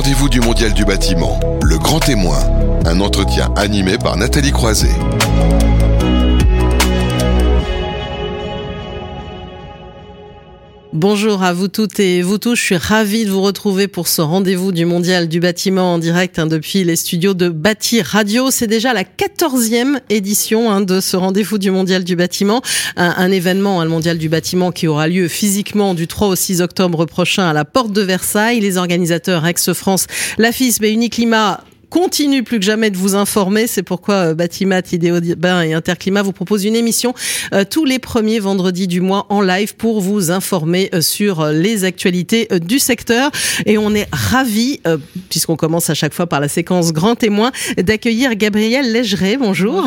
rendez-vous du Mondial du bâtiment, le grand témoin. Un entretien animé par Nathalie Croiset. Bonjour à vous toutes et vous tous. Je suis ravie de vous retrouver pour ce rendez-vous du Mondial du bâtiment en direct hein, depuis les studios de Bâti Radio. C'est déjà la quatorzième édition hein, de ce rendez-vous du Mondial du bâtiment. Un, événement, hein, le Mondial du bâtiment qui aura lieu physiquement du 3 au 6 octobre prochain à la porte de Versailles. Les organisateurs Ex-France, la FISB Uniclimat continue plus que jamais de vous informer. C'est pourquoi euh, Batimat, Idéobain et Interclimat vous proposent une émission euh, tous les premiers vendredis du mois en live pour vous informer euh, sur les actualités du secteur. Et on est ravis, puisqu'on commence à chaque fois par la séquence grand témoin, d'accueillir Gabrielle Légeret, bonjour,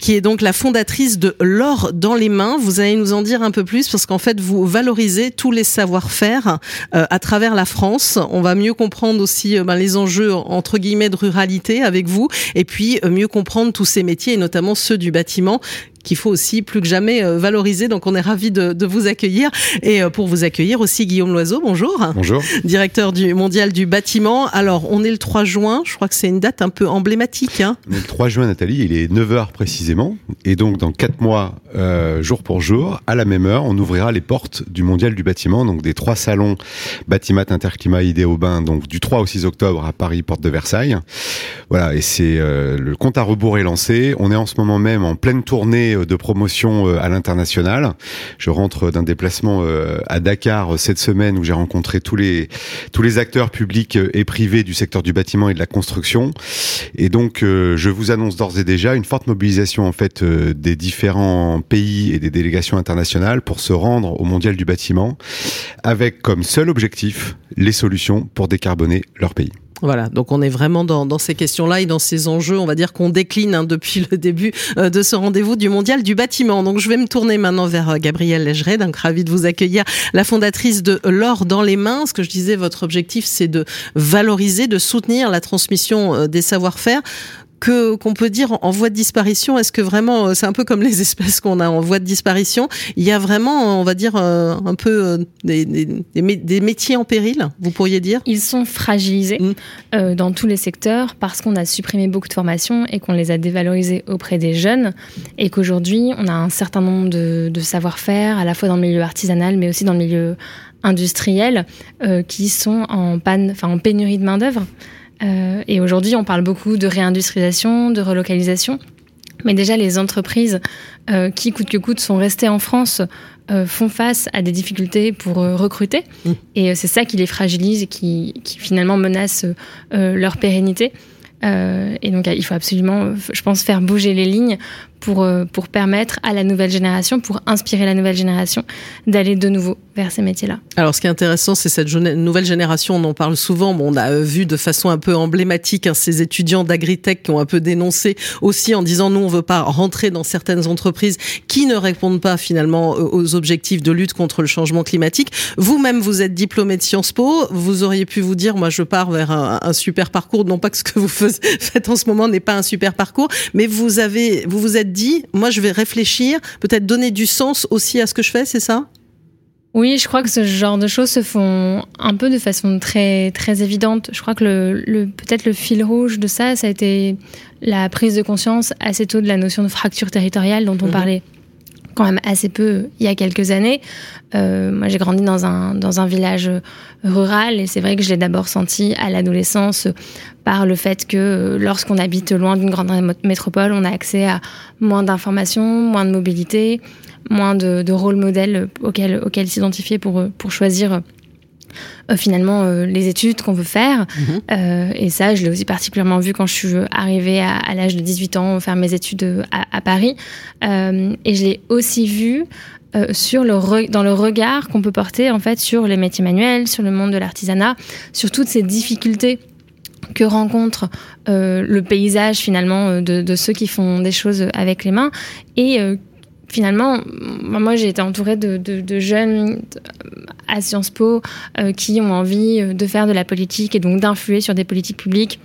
qui est donc la fondatrice de L'or dans les mains. Vous allez nous en dire un peu plus parce qu'en fait, vous valorisez tous les savoir-faire à travers la France. On va mieux comprendre aussi ben, les enjeux entre guillemets de rural avec vous et puis euh, mieux comprendre tous ces métiers et notamment ceux du bâtiment qu'il faut aussi plus que jamais euh, valoriser. Donc on est ravi de, de, vous accueillir et euh, pour vous accueillir aussi Guillaume Loiseau. Bonjour. Bonjour. Directeur du mondial du bâtiment. Alors on est le 3 juin. Je crois que c'est une date un peu emblématique. Hein on est le 3 juin, Nathalie. Il est 9 h précisément et donc dans 4 mois, euh, jour pour jour, à la même heure, on ouvrira les portes du mondial du bâtiment. Donc des trois salons Batimat, Interclimat, Idéobain. Donc du 3 au 6 octobre à Paris, porte de Versailles. Voilà et c'est euh, le compte à rebours est lancé. On est en ce moment même en pleine tournée euh, de promotion euh, à l'international. Je rentre d'un déplacement euh, à Dakar cette semaine où j'ai rencontré tous les tous les acteurs publics et privés du secteur du bâtiment et de la construction. Et donc je vous annonce d'ores et déjà une forte mobilisation en fait des différents pays et des délégations internationales pour se rendre au mondial du bâtiment avec comme seul objectif les solutions pour décarboner leur pays. Voilà, donc on est vraiment dans, ces questions-là et dans ces enjeux, on va dire qu'on décline hein, depuis le début euh, de ce rendez-vous du Mondial du bâtiment. Donc je vais me tourner maintenant vers euh, Gabrielle Légeret, donc ravie de vous accueillir, la fondatrice de L'or dans les mains. Ce que je disais, votre objectif, c'est de valoriser, de soutenir la transmission euh, des savoir-faire que qu'on peut dire en voie de disparition Est-ce que vraiment, euh, c'est un peu comme les espèces qu'on a en voie de disparition Il y a vraiment, on va dire, euh, un peu euh, des, des, des métiers en péril, vous pourriez dire? Ils sont fragilisés mmh. dans tous les secteurs parce qu'on a supprimé beaucoup de formations et qu'on les a dévalorisées auprès des jeunes et qu'aujourd'hui, on a un certain nombre de, de savoir-faire, à la fois dans le milieu artisanal, mais aussi dans le milieu industriel, euh, qui sont en panne, enfin en pénurie de main d'œuvre. Euh, et aujourd'hui, on parle beaucoup de réindustrialisation, de relocalisation. Mais déjà, les entreprises euh, qui, coûte que coûte, sont restées en France euh, font face à des difficultés pour recruter. Mmh. Et c'est ça qui les fragilise et qui, qui finalement menace leur pérennité. et donc, il faut absolument, je pense, faire bouger les lignes pour, euh, pour permettre à la nouvelle génération, pour inspirer la nouvelle génération d'aller de nouveau vers ces métiers-là. Alors, ce qui est intéressant, c'est cette nouvelle génération, on en parle souvent, bon, on a euh, vu de façon un peu emblématique hein, ces étudiants d'agritech qui ont un peu dénoncé aussi en disant, nous, on veut pas rentrer dans certaines entreprises qui ne répondent pas finalement euh, aux objectifs de lutte contre le changement climatique. Vous-même, vous êtes diplômé de Sciences Po, vous auriez pu vous dire, moi, je pars vers un, un super parcours, non pas que ce que vous faites en ce moment n'est pas un super parcours, mais vous avez, vous vous êtes dit, moi je vais réfléchir, peut-être donner du sens aussi à ce que je fais, c'est ça? Oui, je crois que ce genre de choses se font un peu de façon très très évidente. Je crois que le, le peut-être le fil rouge de ça, ça a été la prise de conscience assez tôt de la notion de fracture territoriale dont on mhm. parlait quand même assez peu il y a quelques années. Euh, moi, j'ai grandi dans un, dans un village rural et c'est vrai que je l'ai d'abord senti à l'adolescence par le fait que lorsqu'on habite loin d'une grande métropole, on a accès à moins d'informations, moins de mobilité, moins de, de rôle modèle auxquels, auxquels s'identifier pour, pour choisir euh, finalement euh, les études qu'on veut faire. Mhm. Euh, et ça, je l'ai aussi particulièrement vu quand je suis arrivée à, l'âge de 18 ans faire mes études à, Paris. et je l'ai aussi vu sur le dans le regard qu'on peut porter en fait sur les métiers manuels, sur le monde de l'artisanat, sur toutes ces difficultés que rencontre le paysage finalement de, de, ceux qui font des choses avec les mains et finalement, moi j'ai été entourée de, jeunes à Sciences Po euh, qui ont envie euh, de faire de la politique et donc d'influer sur des politiques publiques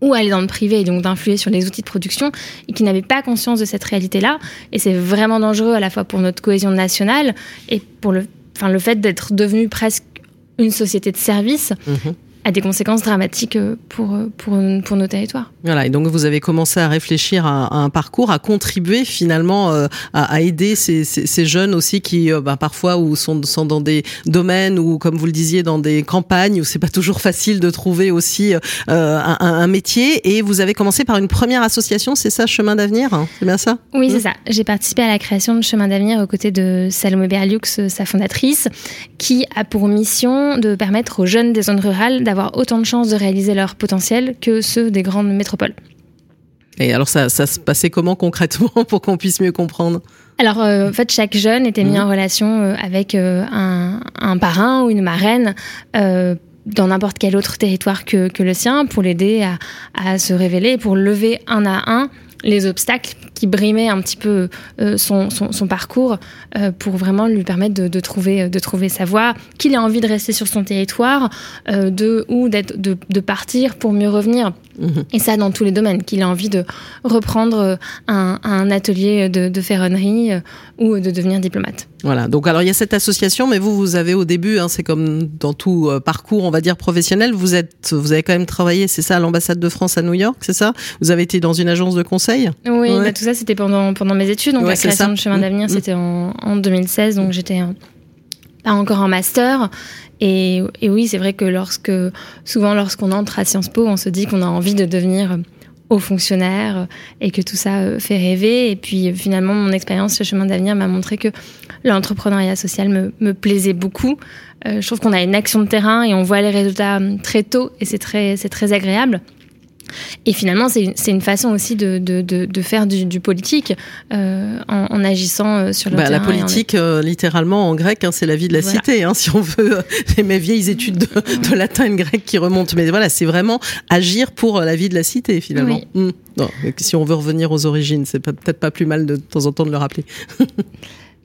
ou aller dans le privé et donc d'influer sur les outils de production et qui n'avaient pas conscience de cette réalité-là. Et c'est vraiment dangereux à la fois pour notre cohésion nationale et pour le, enfin, le fait d'être devenu presque une société de service. Mhm a des conséquences dramatiques pour, pour, pour nos territoires. Voilà, et donc vous avez commencé à réfléchir à, un parcours, à contribuer finalement à, aider ces, ces, jeunes aussi qui bah, parfois ou sont, sont dans des domaines ou comme vous le disiez dans des campagnes où c'est pas toujours facile de trouver aussi un, un, métier. Et vous avez commencé par une première association, c'est ça, Chemin d'avenir, hein c'est bien ça? Oui, c'est mmh. ça. J'ai participé à la création de Chemin d'avenir aux côtés de Salomé Berliux, sa fondatrice, qui a pour mission de permettre aux jeunes des zones rurales d'avoir autant de chances de réaliser leur potentiel que ceux des grandes métropoles. Et alors, ça, ça se passait comment concrètement pour qu'on puisse mieux comprendre alors, euh, en fait, chaque jeune était mis mmh. en relation euh, avec euh, un, un, parrain ou une marraine dans n'importe quel autre territoire que, que le sien pour l'aider à, à, se révéler, pour lever un à un les obstacles qui brimaient un petit peu euh, son, son, son, parcours euh, pour vraiment lui permettre de, de, trouver, de trouver sa voie, qu'il ait envie de rester sur son territoire euh, de, ou de, de, partir pour mieux revenir. Mhm. Et ça dans tous les domaines, qu'il ait envie de reprendre un, un atelier de, de ferronnerie ou de devenir diplomate. Voilà, donc alors il y a cette association, mais vous, vous avez au début, hein, c'est comme dans tout parcours, on va dire professionnel, vous êtes, vous avez quand même travaillé, c'est ça, à l'ambassade de France à New York, c'est ça? Vous avez été dans une agence de conseil? Oui, bah, tout ça, c'était pendant, pendant mes études. Donc, la création de Chemin mm. d'avenir, mm. c'était en, en, 2016. Donc, j'étais pas encore en master. Et, et oui, c'est vrai que lorsque, souvent, lorsqu'on entre à Sciences Po, on se dit qu'on a envie de devenir haut fonctionnaire et que tout ça euh, fait rêver. Et puis, finalement, mon expérience sur Chemin d'avenir m'a montré que l'entrepreneuriat social me, me plaisait beaucoup. Euh, je trouve qu'on a une action de terrain et on voit les résultats hum, très tôt et c'est très, c'est très agréable. Et finalement, c'est une, façon aussi de, de, de, de faire du, du politique euh, en, en, agissant euh, sur le bah, terrain. La politique, euh, littéralement en grec, hein, c'est la vie de la cité, hein, si on veut, euh, mes vieilles études de, latin et grec qui remontent. Mais voilà, c'est vraiment agir pour la vie de la cité, finalement. Oui. Mmh. Non, si on veut revenir aux origines, c'est peut-être pas plus mal de, de temps en temps de le rappeler.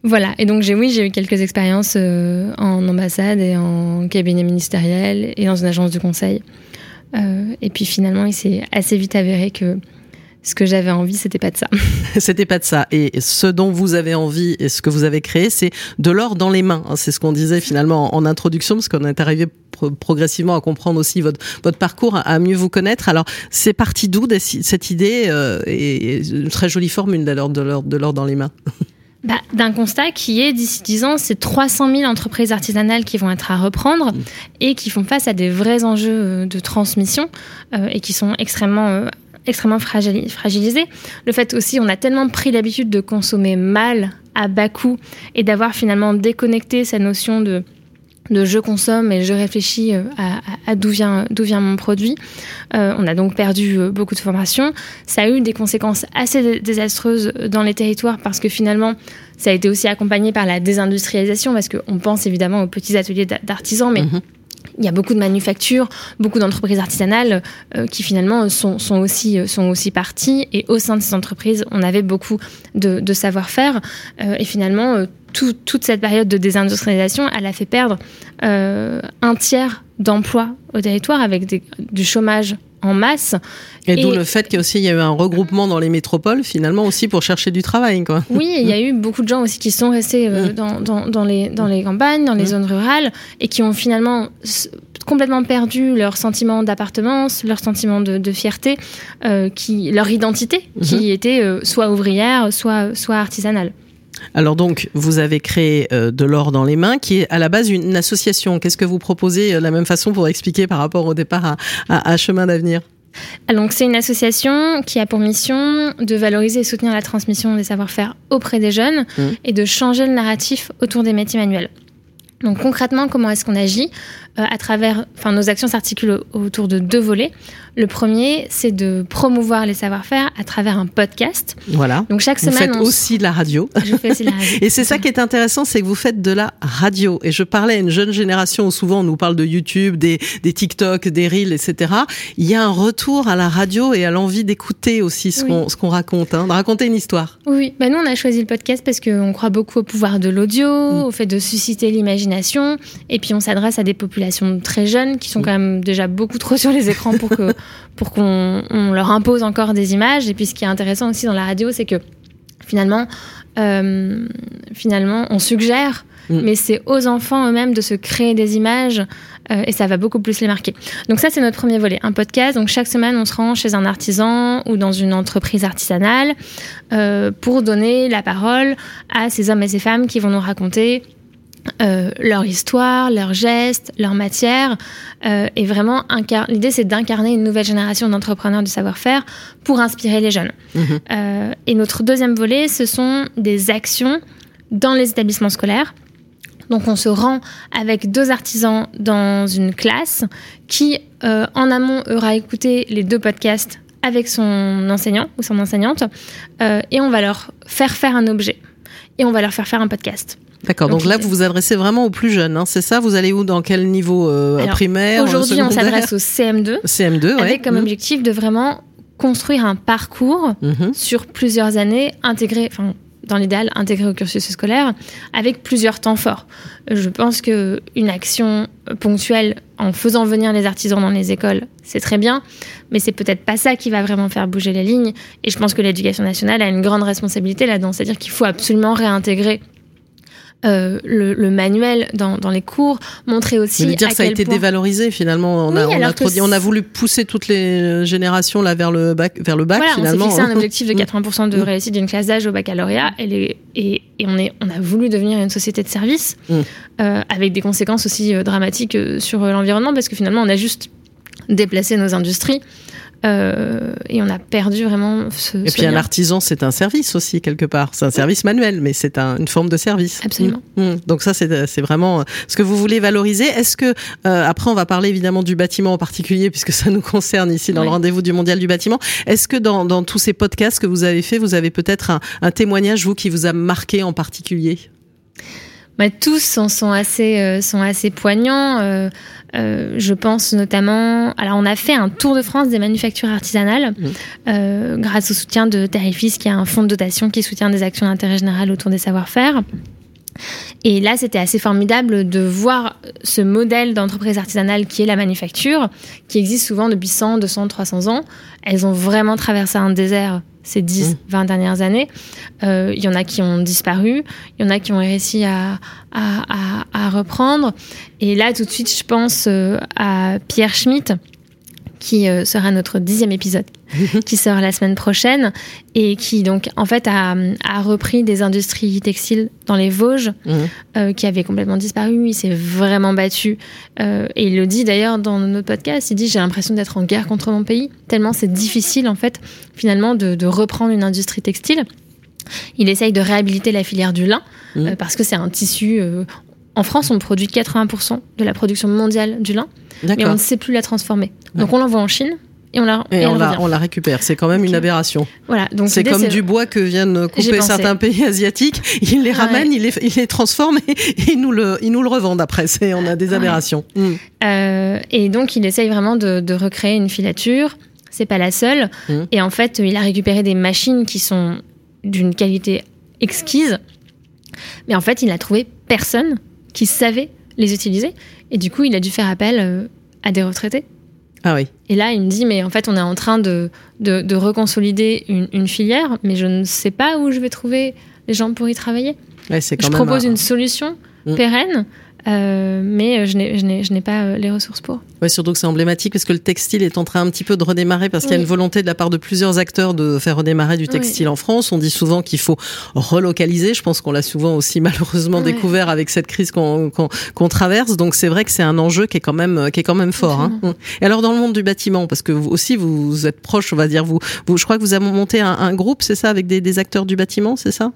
Voilà, et donc j'ai oui, j'ai eu quelques expériences euh, en ambassade et en cabinet ministériel et dans une agence de conseil. Euh, et puis finalement, il s'est assez vite avéré que ce que j'avais envie, c'était pas de ça. c'était pas de ça. Et ce dont vous avez envie et ce que vous avez créé, c'est de l'or dans les mains. Hein, c'est ce qu'on disait finalement en introduction, parce qu'on est arrivé progressivement à comprendre aussi votre, parcours, à mieux vous connaître. Alors, c'est parti d'où cette idée euh, et, une très jolie formule de l'or dans les mains? bah, D'un constat qui est, d'ici 10 ans, c'est 300 000 entreprises artisanales qui vont être à reprendre mmh. et qui font face à des vrais enjeux euh, de transmission euh, et qui sont extrêmement... Euh, extrêmement fragilisés. Le fait aussi, on a tellement pris l'habitude de consommer mal, à bas coût, et d'avoir finalement déconnecté sa notion de de je consomme et je réfléchis euh, à, à, d'où vient d'où vient mon produit. Euh, on a donc perdu euh, beaucoup de formations. Ça a eu des conséquences assez désastreuses dans les territoires parce que finalement, ça a été aussi accompagné par la désindustrialisation parce qu'on pense évidemment aux petits ateliers d'artisans, mais mhm. il y a beaucoup de manufactures, beaucoup d'entreprises artisanales euh, qui finalement sont, sont, aussi, sont aussi parties. Et au sein de ces entreprises, on avait beaucoup de, de savoir-faire. Euh, et finalement, toute cette période de désindustrialisation, elle a fait perdre euh, un tiers d'emplois au territoire avec des, du chômage en masse. Et, d'où le fait qu'il y a eu un regroupement dans les métropoles, finalement aussi pour chercher du travail. Quoi. Oui, il y a eu beaucoup de gens aussi qui sont restés euh, mm. dans, dans, dans, les, dans les campagnes, dans les mm. zones rurales, et qui ont finalement complètement perdu leur sentiment d'appartenance, leur sentiment de, de fierté, euh, qui, leur identité, qui mm-hmm. était euh, soit ouvrière, soit, soit artisanale. Alors donc, vous avez créé euh, de l'or dans les mains, qui est à la base une association. Qu'est-ce que vous proposez euh, de la même façon pour expliquer par rapport au départ à, à, à Chemin d'avenir? Donc c'est une association qui a pour mission de valoriser et soutenir la transmission des savoir-faire auprès des jeunes mmh. et de changer le narratif autour des métiers manuels. Donc concrètement, comment est-ce qu'on agit? euh, à travers, enfin, nos actions s'articulent autour de deux volets. Le premier, c'est de promouvoir les savoir-faire à travers un podcast. Voilà. Donc chaque semaine, vous faites aussi de la radio. Je fais aussi de la radio. Et c'est ça qui est intéressant, c'est que vous faites de la radio. Et je parlais à une jeune génération où souvent on nous parle de YouTube, des, des TikTok, des Reels, etc. Il y a un retour à la radio et à l'envie d'écouter aussi ce oui. qu'on raconte, hein, de raconter une histoire. Oui, bah nous on a choisi le podcast parce qu'on croit beaucoup au pouvoir de l'audio, mm. au fait de susciter l'imagination, et puis on s'adresse à des populations très jeunes qui sont quand même déjà beaucoup trop sur les écrans pour que pour qu'on leur impose encore des images. Et puis ce qui est intéressant aussi dans la radio, c'est que finalement, euh, finalement, on suggère mm. mais c'est aux enfants eux-mêmes de se créer des images euh, et ça va beaucoup plus les marquer. Donc ça, c'est notre premier volet, un podcast. Donc chaque semaine, on se rend chez un artisan ou dans une entreprise artisanale euh, pour donner la parole à ces hommes et ces femmes qui vont nous raconter euh, leur histoire, leurs gestes, leur matière. Euh, et vraiment, l'idée, c'est d'incarner une nouvelle génération d'entrepreneurs du savoir-faire pour inspirer les jeunes. Mhm. Euh, et notre deuxième volet, ce sont des actions dans les établissements scolaires. Donc on se rend avec deux artisans dans une classe qui, en amont, aura écouté les deux podcasts avec son enseignant ou son enseignante, et on va leur faire faire un objet, et on va leur faire faire un podcast. D'accord. Donc, là, vous vous adressez vraiment aux plus jeunes, hein, c'est ça? Vous allez où Dans quel niveau euh, primaire Aujourd'hui, on s'adresse au CM2. CM2, avec comme mmh. objectif de vraiment construire un parcours mmh. sur plusieurs années, intégré, enfin dans l'idéal, intégré au cursus scolaire, avec plusieurs temps forts. Je pense que une action ponctuelle en faisant venir les artisans dans les écoles, c'est très bien, mais c'est peut-être pas ça qui va vraiment faire bouger les lignes. Et je pense que l'éducation nationale a une grande responsabilité là-dedans, c'est-à-dire qu'il faut absolument réintégrer euh, le, manuel dans, les cours, montrer aussi. Mais dire ça a été dévalorisé finalement. On, a, on, a on a voulu pousser toutes les générations là vers le bac, vers le bac finalement. On s'est fixé un hein. objectif de 80% de mm. réussite d'une classe d'âge au baccalauréat et, et, on, est, on a voulu devenir une société de service mm. euh, avec des conséquences aussi euh, dramatiques sur l'environnement parce que finalement on a juste déplacé nos industries euh, et on a perdu vraiment ce. Et puis un artisan, c'est un service aussi quelque part. C'est un service manuel, mais c'est une forme de service. Absolument. Mmh. Mmh. Donc ça, c'est vraiment euh, ce que vous voulez valoriser. Est-ce que euh, après, on va parler évidemment du bâtiment en particulier, puisque ça nous concerne ici dans le rendez-vous du mondial du bâtiment. Est-ce que dans, dans, tous ces podcasts que vous avez fait, vous avez peut-être un, un témoignage vous qui vous a marqué en particulier? Bah, tous sont, assez, euh, sont assez poignants. Euh, euh, je pense notamment. Alors, on a fait un tour de France des manufactures artisanales mmh. grâce au soutien de Terrifis, qui a un fonds de dotation qui soutient des actions d'intérêt général autour des savoir-faire. Et là, c'était assez formidable de voir ce modèle d'entreprise artisanale qui est la manufacture, qui existe souvent depuis 100, 200, 300 ans. Elles ont vraiment traversé un désert ces 10, 20 mmh. dernières années. Euh, il y en a qui ont disparu, il y en a qui ont réussi à, à, reprendre. Et là, tout de suite, je pense euh, à Pierre Schmitt, qui euh, sera notre dixième épisode, qui sort la semaine prochaine, et qui donc en fait a, repris des industries textiles dans les Vosges, mmh. euh, qui avaient complètement disparu. Il s'est vraiment battu, euh, et il le dit d'ailleurs dans notre podcast. Il dit j'ai l'impression d'être en guerre contre mon pays, tellement c'est difficile en fait finalement de, reprendre une industrie textile. Il essaye de réhabiliter la filière du lin mmh. parce que c'est un tissu. En France, on produit 80% de la production mondiale du lin mais on ne sait plus la transformer. Donc on l'envoie en Chine. Et on la, on, la, récupère. C'est quand même une aberration. Voilà. Donc c'est comme du bois que viennent couper certains pays asiatiques. Ils les ramènent, ils, les, ils les transforment et, ils nous le, ils nous le revendent après. C'est, on a des aberrations. Mm. Euh, et donc il essaye vraiment de, recréer une filature. C'est pas la seule. Mm. Et en fait, il a récupéré des machines qui sont d'une qualité exquise. Mais en fait, il n'a trouvé personne qui savait les utiliser. Et du coup, il a dû faire appel euh, à des retraités. Ah oui. Et là, il me dit, mais en fait, on est en train de, de, reconsolider une, filière, mais je ne sais pas où je vais trouver les gens pour y travailler. Ouais, quand je propose une solution mm. pérenne euh, mais euh, je n'ai pas euh, les ressources pour. Ouais, surtout que c'est emblématique parce que le textile est en train un petit peu de redémarrer parce qu'il y a une volonté de la part de plusieurs acteurs de faire redémarrer du textile en France. On dit souvent qu'il faut relocaliser. Je pense qu'on l'a souvent aussi malheureusement découvert avec cette crise qu'on traverse. Donc c'est vrai que c'est un enjeu qui est quand même qui est quand même fort. Hein. Et alors dans le monde du bâtiment, parce que vous aussi vous êtes proche, on va dire vous, vous je crois que vous avez monté un, un groupe, c'est ça, avec des, des acteurs du bâtiment, c'est ça?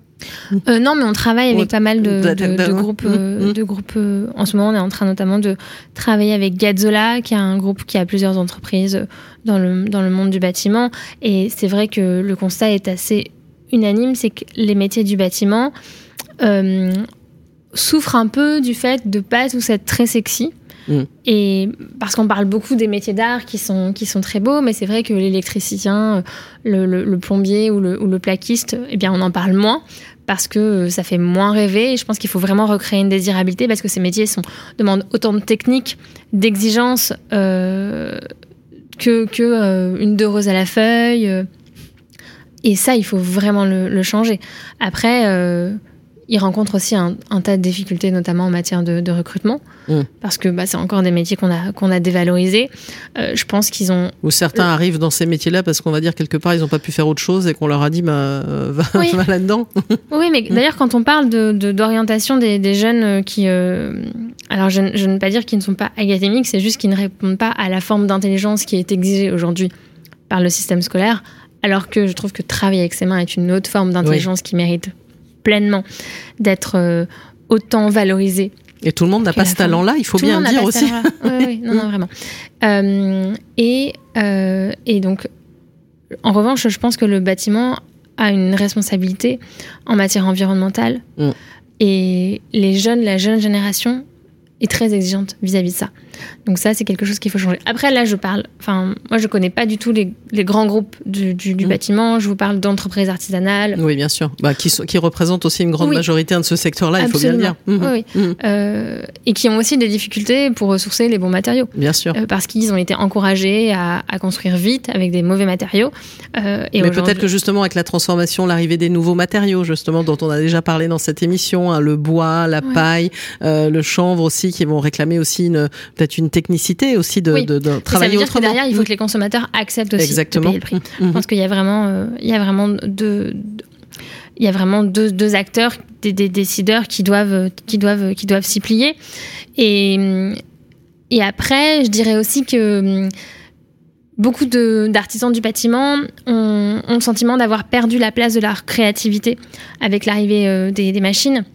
Euh, non, mais on travaille avec pas mal de, de, groupes. Euh, de groupes euh, en ce moment, on est en train notamment de travailler avec Gazzola, qui est un groupe qui a plusieurs entreprises dans le, dans le monde du bâtiment. Et c'est vrai que le constat est assez unanime, c'est que les métiers du bâtiment souffrent un peu du fait de pas tous être très sexy. Mm. Et parce qu'on parle beaucoup des métiers d'art qui sont, qui sont très beaux, mais c'est vrai que l'électricien, le, le, plombier ou le, plaquiste, eh bien, on en parle moins parce que ça fait moins rêver. Et je pense qu'il faut vraiment recréer une désirabilité parce que ces métiers demandent autant de techniques, d'exigences euh, que, que euh, une à la feuille. et ça, il faut vraiment le, changer. Après, ils rencontrent aussi un, tas de difficultés, notamment en matière de, recrutement, mm. parce que bah, c'est encore des métiers qu'on a, qu'on a dévalorisés. Euh, je pense qu'ils ont... Ou certains arrivent dans ces métiers-là parce qu'on va dire quelque part, ils n'ont pas pu faire autre chose et qu'on leur a dit, bah, euh, va, là-dedans. oui, mais d'ailleurs, quand on parle de, d'orientation des, des, jeunes euh, qui... alors, je, je ne veux pas dire qu'ils ne sont pas académiques, c'est juste qu'ils ne répondent pas à la forme d'intelligence qui est exigée aujourd'hui par le système scolaire, alors que je trouve que travailler avec ses mains est une autre forme d'intelligence qui mérite pleinement d'être euh, autant valorisé. Et tout le monde n'a pas ce talent-là, il faut bien le dire aussi. oui, oui, non, non, vraiment. Euh, et, euh, et donc, en revanche, je pense que le bâtiment a une responsabilité en matière environnementale. Mm. Et les jeunes, la jeune génération est très exigeante vis-à-vis de ça. Donc ça, c'est quelque chose qu'il faut changer. Après, là, je parle, enfin, moi, je connais pas du tout les, les grands groupes du, du, du mmh. bâtiment. Je vous parle d'entreprises artisanales. Oui, bien sûr. Bah, qui, qui représentent aussi une grande majorité de ce secteur-là, il faut bien le dire. Mmh. Oui, mmh. euh, et qui ont aussi des difficultés pour ressourcer les bons matériaux. Bien sûr. Euh, parce qu'ils ont été encouragés à, à, construire vite avec des mauvais matériaux. Euh, et Mais peut-être que justement, avec la transformation, l'arrivée des nouveaux matériaux, justement, dont on a déjà parlé dans cette émission, hein, le bois, la paille, le chanvre aussi, qui vont réclamer aussi peut-être une technicité aussi de, de, de travailler ça veut dire Que derrière, il faut que les consommateurs acceptent aussi Exactement. de payer le prix. Je pense qu'il y a vraiment, euh, il y a vraiment deux, il y a vraiment deux, deux acteurs, des, des, décideurs qui doivent, qui doivent, qui doivent s'y plier. Et, et après, je dirais aussi que hum, beaucoup d'artisans du bâtiment ont, ont, le sentiment d'avoir perdu la place de leur créativité avec l'arrivée euh, des, des, machines.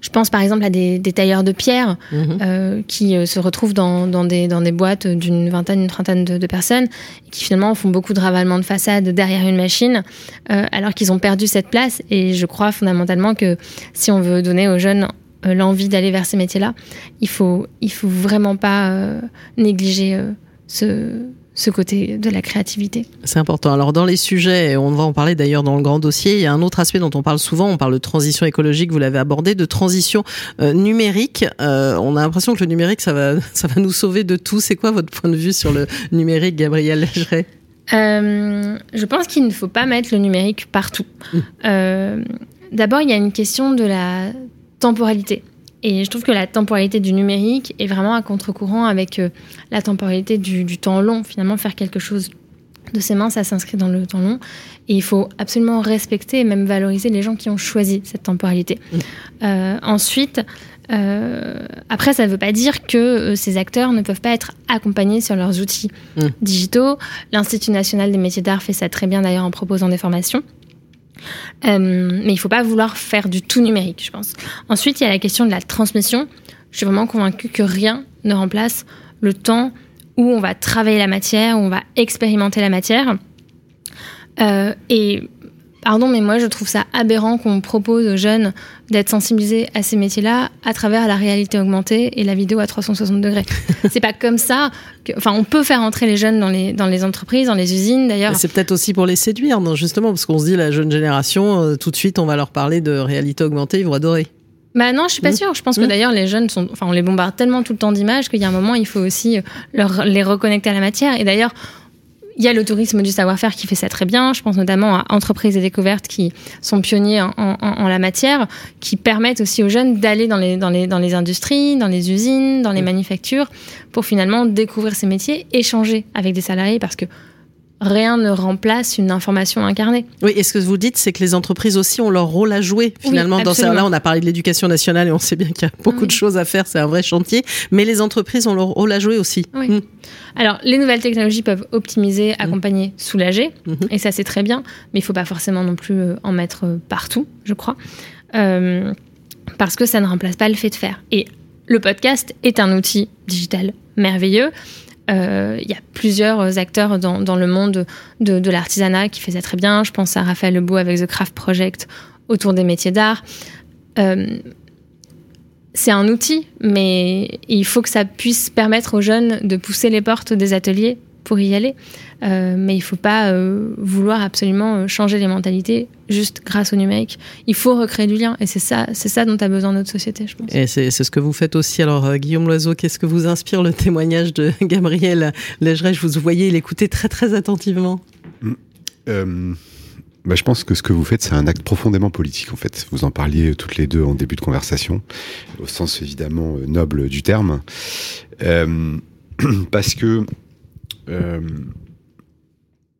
Je pense par exemple à des, tailleurs de pierre mhm. euh, qui euh, se retrouvent dans, des, dans des boîtes d'une vingtaine, une trentaine de, personnes et qui finalement font beaucoup de ravalement de façade derrière une machine euh, alors qu'ils ont perdu cette place. Et je crois fondamentalement que si on veut donner aux jeunes l'envie d'aller vers ces métiers-là, il faut, il faut vraiment pas négliger ce, ce côté de la créativité. C'est important. Alors dans les sujets, on va en parler d'ailleurs dans le grand dossier, il y a un autre aspect dont on parle souvent, on parle de transition écologique, vous l'avez abordé, de transition euh, numérique. Euh, on a l'impression que le numérique, ça va, ça va nous sauver de tout. C'est quoi votre point de vue sur le numérique, Gabriel Légeret euh, Je pense qu'il ne faut pas mettre le numérique partout. Mmh. D'abord, il y a une question de la temporalité. Et je trouve que la temporalité du numérique est vraiment à contre-courant avec euh, la temporalité du, temps long. Finalement, faire quelque chose de ses mains, ça s'inscrit dans le temps long. Et il faut absolument respecter et même valoriser les gens qui ont choisi cette temporalité. Mm. Euh, ensuite, euh, après, ça ne veut pas dire que ces acteurs ne peuvent pas être accompagnés sur leurs outils mm. digitaux. L'Institut national des métiers d'art fait ça très bien d'ailleurs en proposant des formations. Euh, mais il ne faut pas vouloir faire du tout numérique, je pense. Ensuite, il y a la question de la transmission. Je suis vraiment convaincue que rien ne remplace le temps où on va travailler la matière, où on va expérimenter la matière. Euh, et Pardon, mais moi je trouve ça aberrant qu'on propose aux jeunes d'être sensibilisés à ces métiers-là à travers la réalité augmentée et la vidéo à 360 degrés. c'est pas comme ça. Que, enfin, on peut faire entrer les jeunes dans les, dans les entreprises, dans les usines d'ailleurs. C'est peut-être aussi pour les séduire, non, justement, parce qu'on se dit la jeune génération, euh, tout de suite on va leur parler de réalité augmentée, ils vont adorer. Bah non, je suis pas mmh. sûre. Je pense que mmh. d'ailleurs les jeunes sont, enfin, on les bombarde tellement tout le temps d'images qu'il y a un moment il faut aussi leur, les reconnecter à la matière. Et d'ailleurs, il y a le tourisme du savoir-faire qui fait ça très bien. Je pense notamment à Entreprises et Découvertes qui sont pionniers en, la matière, qui permettent aussi aux jeunes d'aller dans les, dans, les, dans les industries, dans les usines, dans les manufactures, pour finalement découvrir ces métiers, échanger avec des salariés, parce que rien ne remplace une information incarnée. Oui, et ce que vous dites, c'est que les entreprises aussi ont leur rôle à jouer finalement dans ça. Là, on a parlé de l'éducation nationale et on sait bien qu'il y a beaucoup de choses à faire, c'est un vrai chantier, mais les entreprises ont leur rôle à jouer aussi. Oui. Mm. Alors, les nouvelles technologies peuvent optimiser, mm. accompagner, soulager, mm-hmm. et ça c'est très bien, mais il faut pas forcément non plus euh, en mettre euh, partout, je crois, euh, parce que ça ne remplace pas le fait de faire. Et le podcast est un outil digital merveilleux. Euh, il y a plusieurs acteurs dans, le monde de, de l'artisanat qui faisaient très bien. Je pense à Raphaël Lebeau avec The Craft Project autour des métiers d'art. Euh, c'est un outil, mais il faut que ça puisse permettre aux jeunes de pousser les portes des ateliers pour y aller. Euh, mais il ne faut pas euh, vouloir absolument euh, changer les mentalités juste grâce au numérique. Il faut recréer du lien et c'est ça, c'est ça dont a besoin notre société, je pense. Et c'est, ce que vous faites aussi. Alors, Guillaume Loiseau, qu'est-ce que vous inspire le témoignage de Gabriel Légeret Je vous voyais l'écouter très très attentivement. bah, je pense que ce que vous faites, c'est un acte profondément politique, en fait. Vous en parliez toutes les deux en début de conversation, au sens évidemment noble du terme. Euh, parce que euh,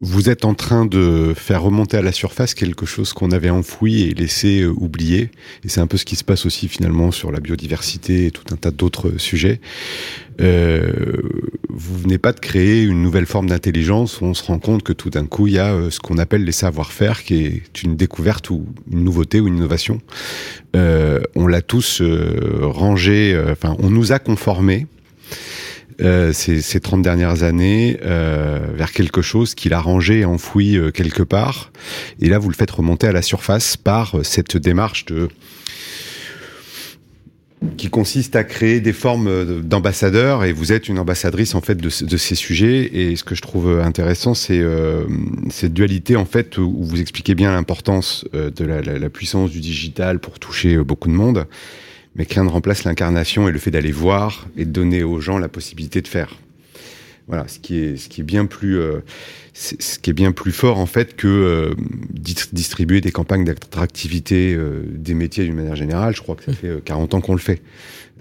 vous êtes en train de faire remonter à la surface quelque chose qu'on avait enfoui et laissé euh, oublier. Et c'est un peu ce qui se passe aussi finalement sur la biodiversité et tout un tas d'autres sujets. Euh, vous venez pas de créer une nouvelle forme d'intelligence où on se rend compte que tout d'un coup il y a euh, ce qu'on appelle les savoir-faire qui est une découverte ou une nouveauté ou une innovation. Euh, on l'a tous euh, rangé, enfin on nous a conformés euh, ces, ces 30 dernières années euh, vers quelque chose qu'il a rangé et enfoui euh, quelque part. Et là, vous le faites remonter à la surface par euh, cette démarche de qui consiste à créer des formes d'ambassadeurs. Et vous êtes une ambassadrice en fait de, ces sujets. Et ce que je trouve intéressant c'est euh, cette dualité en fait où vous expliquez bien l'importance de la, la, puissance du digital pour toucher beaucoup de monde mais qu'un ne remplace l'incarnation et le fait d'aller voir et de donner aux gens la possibilité de faire. Voilà, ce qui est, ce qui est bien plus, euh, ce qui est bien plus fort en fait que euh, distribuer des campagnes d'attractivité euh, des métiers d'une manière générale. Je crois que ça fait 40 ans qu'on le fait.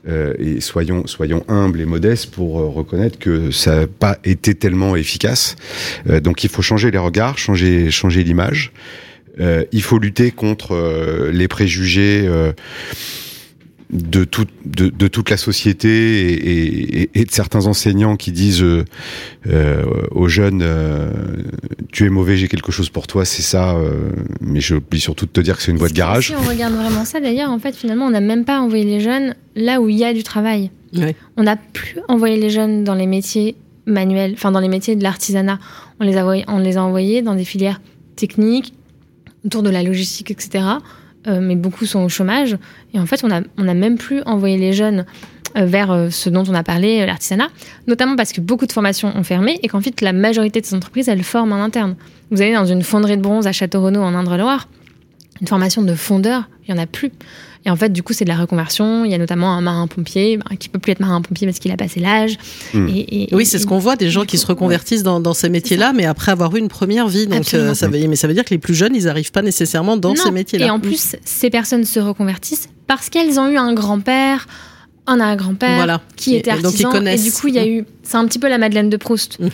Euh, et soyons, soyons humbles et modestes pour euh, reconnaître que ça n'a pas été tellement efficace. Euh, donc il faut changer les regards, changer, changer l'image. il faut lutter contre les préjugés de, tout, de, de, toute la société et, et, et, de certains enseignants qui disent euh, euh, aux jeunes euh, tu es mauvais j'ai quelque chose pour toi c'est ça euh, mais je oublie surtout de te dire que c'est une voie de garage. si on regarde vraiment ça d'ailleurs en fait finalement on n'a même pas envoyé les jeunes là où il y a du travail. Ouais. on n'a plus envoyé les jeunes dans les métiers manuels enfin dans les métiers de l'artisanat. On les a on les a envoyés dans des filières techniques autour de la logistique etc euh, mais beaucoup sont au chômage. Et en fait, on a, on a même plus envoyé les jeunes euh, vers euh, ce dont on a parlé, l'artisanat, notamment parce que beaucoup de formations ont fermé et qu'en fait, la majorité de ces entreprises, elles forment en interne. Vous allez dans une fonderie de bronze à Château-Renaud, en Indre-Loire, une formation de fondeur, il n'y en a plus. Et en fait, du coup, c'est de la reconversion. Il y a notamment un marin-pompier bah, qui peut plus être marin-pompier parce qu'il a passé l'âge. Mmh. Et, et, oui, c'est ce qu'on voit, des gens qui se reconvertissent dans, dans ces métiers-là, mais après avoir eu une première vie. Donc, euh, ça veut, mais ça veut dire que les plus jeunes, ils n'arrivent pas nécessairement dans non. ces métiers-là. Et en plus, mmh. ces personnes se reconvertissent parce qu'elles ont eu un grand-père, un arrière-grand-père voilà. qui était artisan. Donc, et du coup, il y a eu, c'est un petit peu la Madeleine de Proust. Mmh.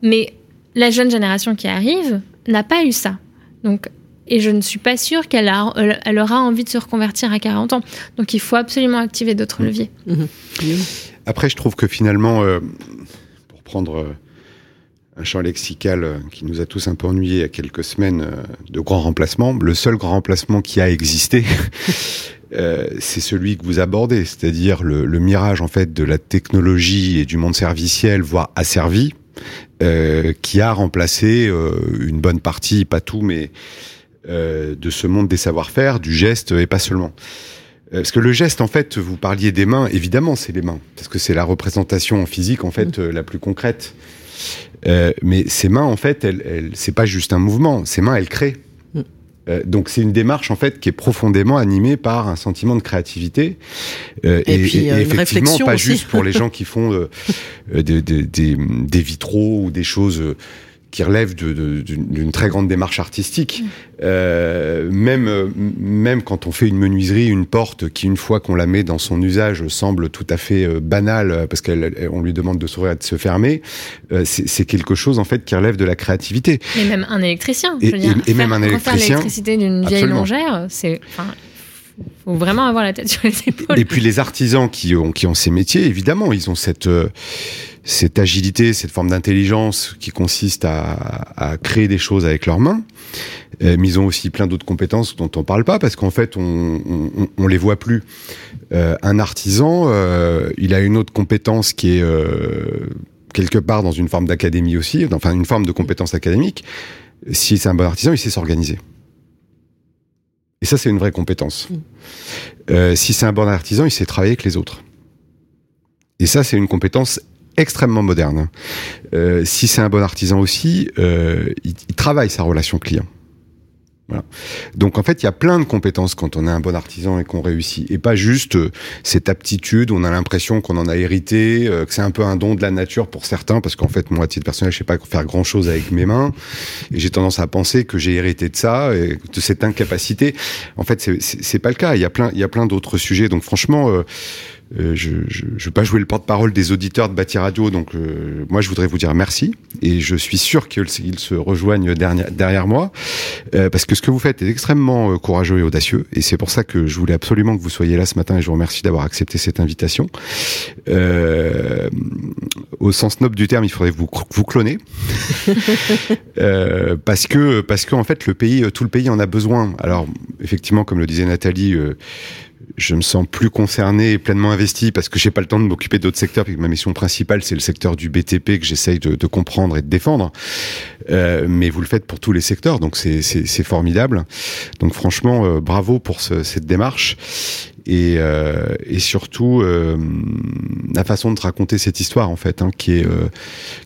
Mais la jeune génération qui arrive n'a pas eu ça. Donc, et je ne suis pas sûre qu'elle elle aura envie de se reconvertir à 40 ans. Donc il faut absolument activer d'autres leviers. Mmh. Après, je trouve que finalement, euh, pour prendre euh, un champ lexical euh, qui nous a tous un peu ennuyés il y a quelques semaines euh, de grand remplacement, le seul grand remplacement qui a existé, euh, c'est celui que vous abordez, c'est-à-dire le, le, mirage en fait de la technologie et du monde serviciel, voire asservi, euh, qui a remplacé une bonne partie, pas tout, mais euh, de ce monde des savoir-faire, du geste et pas seulement. Euh, parce que le geste, en fait, vous parliez des mains, évidemment, c'est les mains, parce que c'est la représentation physique, en fait, euh, la plus concrète. Euh, mais ces mains, en fait, elles, elles c'est pas juste un mouvement. Ces mains, elles créent. Euh, donc c'est une démarche en fait qui est profondément animée par un sentiment de créativité euh, et, et, puis, et effectivement pas aussi. juste pour les gens qui font des, des, des, des, vitraux ou des choses qui relève d'une très grande démarche artistique. Mmh. Euh, même, même quand on fait une menuiserie, une porte qui, une fois qu'on la met dans son usage, semble tout à fait euh, banale parce qu'on lui demande de s'ouvrir et de se fermer, euh, c'est quelque chose en fait qui relève de la créativité. Et même un électricien. Et, je veux dire, et, et même un électricien. l'électricité d'une vieille longère, c'est faut vraiment avoir la tête sur les épaules. Et puis les artisans qui ont qui ont ces métiers, évidemment, ils ont cette euh, cette agilité, cette forme d'intelligence qui consiste à, créer des choses avec leurs mains. Euh, mais ils ont aussi plein d'autres compétences dont on parle pas parce qu'en fait on, on, les voit plus. Euh, un artisan, il a une autre compétence qui est quelque part dans une forme d'académie aussi, enfin une forme de compétence académique. Si c'est un bon artisan, il sait s'organiser. Et ça, c'est une vraie compétence. Mmh. Euh, si c'est un bon artisan, il sait travailler avec les autres. Et ça, c'est une compétence extrêmement moderne. Euh, si c'est un bon artisan aussi, euh, il, il, travaille sa relation client. Voilà. Donc en fait, il y a plein de compétences quand on est un bon artisan et qu'on réussit, et pas juste euh, cette aptitude. On a l'impression qu'on en a hérité, euh, que c'est un peu un don de la nature pour certains, parce qu'en fait, moi, à titre personnel, je sais pas faire grand chose avec mes mains, et j'ai tendance à penser que j'ai hérité de ça et de cette incapacité. En fait, c'est pas le cas. Il y a plein, il y a plein d'autres sujets. Donc franchement. Euh, euh, je ne veux pas jouer le porte-parole des auditeurs de Bâti Radio, donc euh, moi je voudrais vous dire merci et je suis sûr qu'ils se rejoignent derrière, derrière moi euh, parce que ce que vous faites est extrêmement courageux et audacieux et c'est pour ça que je voulais absolument que vous soyez là ce matin et je vous remercie d'avoir accepté cette invitation. au sens noble du terme, il faudrait vous vous cloner parce que parce qu'en fait le pays, tout le pays en a besoin. Alors effectivement, comme le disait Nathalie je me sens plus concerné et pleinement investi parce que j'ai pas le temps de m'occuper d'autres secteurs et que ma mission principale c'est le secteur du BTP que j'essaye de, de, comprendre et de défendre. Euh, mais vous le faites pour tous les secteurs, donc c'est formidable. Donc franchement, euh, bravo pour ce, cette démarche et, euh, et surtout euh, la façon de raconter cette histoire en fait, hein, qui est euh,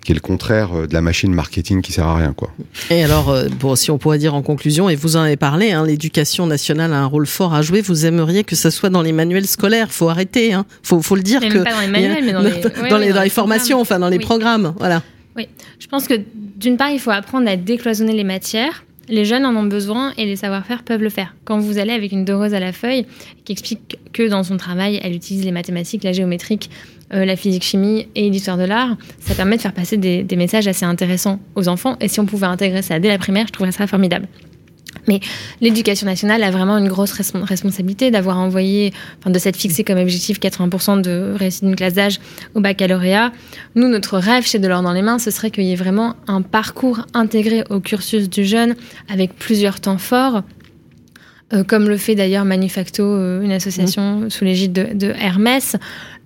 qui est le contraire de la machine marketing qui sert à rien quoi. Et alors, bon, si on pourrait dire en conclusion, et vous en avez parlé, hein, l'éducation nationale a un rôle fort à jouer. Vous aimeriez que ça soit dans les manuels scolaires. Faut arrêter, hein. Faut faut le dire mais que pas dans les manuels, mais dans les, dans, les, dans les formations, enfin dans les programmes, voilà. Oui, je pense que d'une part, il faut apprendre à décloisonner les matières les jeunes en ont besoin et les savoir-faire peuvent le faire. Quand vous allez avec une doreuse à la feuille qui explique que dans son travail, elle utilise les mathématiques, la géométrique, euh, la physique-chimie et l'histoire de l'art, ça permet de faire passer des, des, messages assez intéressants aux enfants. Et si on pouvait intégrer ça dès la primaire, je trouverais ça formidable. Mais l'éducation nationale a vraiment une grosse responsabilité d'avoir envoyé, enfin de s'être fixé comme objectif 80% de réussite d'une classe d'âge au baccalauréat. Nous, notre rêve chez Delors dans les mains, ce serait qu'il y ait vraiment un parcours intégré au cursus du jeune avec plusieurs temps forts euh, comme le fait d'ailleurs Manufacto, euh, une association mmh. sous l'égide de, Hermès,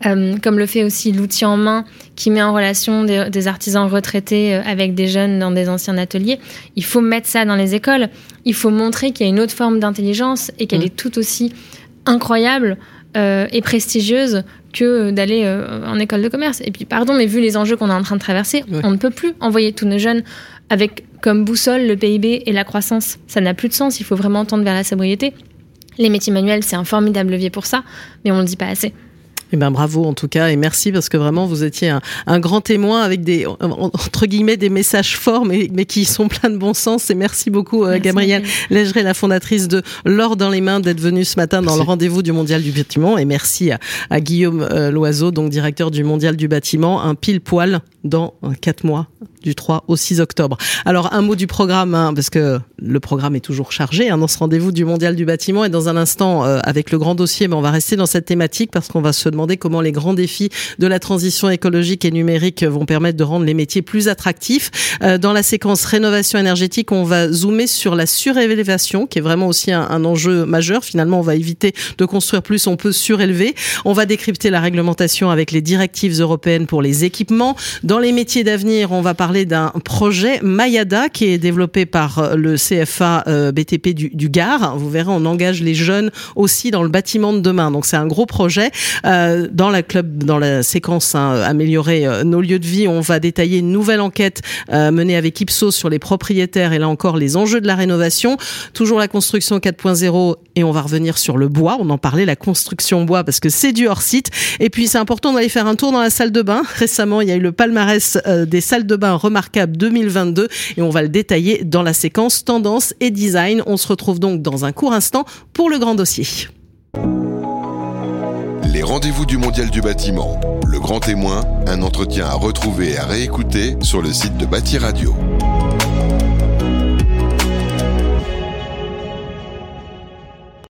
euh, comme le fait aussi l'outil en main qui met en relation des, artisans retraités avec des jeunes dans des anciens ateliers. Il faut mettre ça dans les écoles. Il faut montrer qu'il y a une autre forme d'intelligence et qu'elle mmh. est tout aussi incroyable et prestigieuse que d'aller en école de commerce. Et puis, pardon, mais vu les enjeux qu'on est en train de traverser, on ne peut plus envoyer tous nos jeunes avec comme boussole le PIB et la croissance. Ça n'a plus de sens, il faut vraiment tendre vers la sobriété. Les métiers manuels, c'est un formidable levier pour ça, mais on ne le dit pas assez. Eh ben bravo en tout cas et merci parce que vraiment vous étiez un, grand témoin avec des entre guillemets des messages forts mais, mais qui sont pleins de bon sens et merci beaucoup euh, Gabrielle Légeret, la fondatrice de L'or dans les mains d'être venue ce matin dans le rendez-vous du Mondial du bâtiment et merci à, Guillaume euh, Loiseau donc directeur du Mondial du bâtiment un pile poil dans quatre mois du 3 au 6 octobre. Alors un mot du programme, hein, parce que le programme est toujours chargé hein, dans ce rendez-vous du Mondial du bâtiment. Et dans un instant, euh, avec le grand dossier, mais on va rester dans cette thématique parce qu'on va se demander comment les grands défis de la transition écologique et numérique vont permettre de rendre les métiers plus attractifs. Euh, dans la séquence rénovation énergétique, on va zoomer sur la surélévation, qui est vraiment aussi un, enjeu majeur. Finalement, on va éviter de construire plus, on peut surélever. On va décrypter la réglementation avec les directives européennes pour les équipements. Les métiers d'avenir, on va parler d'un projet Mayada qui est développé par euh, le CFA euh, BTP du, du, Gard. Vous verrez, on engage les jeunes aussi dans le bâtiment de demain. Donc c'est un gros projet. Euh, dans la club, dans la séquence hein, améliorer nos lieux de vie, on va détailler une nouvelle enquête menée avec Ipsos sur les propriétaires et là encore les enjeux de la rénovation. Toujours la construction 4.0 et on va revenir sur le bois. On en parlait, la construction bois parce que c'est du hors site. Et puis c'est important d'aller faire un tour dans la salle de bain. Récemment, il y a eu le palmarès des salles de bain remarquable 2022 et on va le détailler dans la séquence tendance et design. On se retrouve donc dans un court instant pour le grand dossier. Les rendez-vous du Mondial du bâtiment. Le grand témoin, un entretien à retrouver et à réécouter sur le site de Bâti Radio.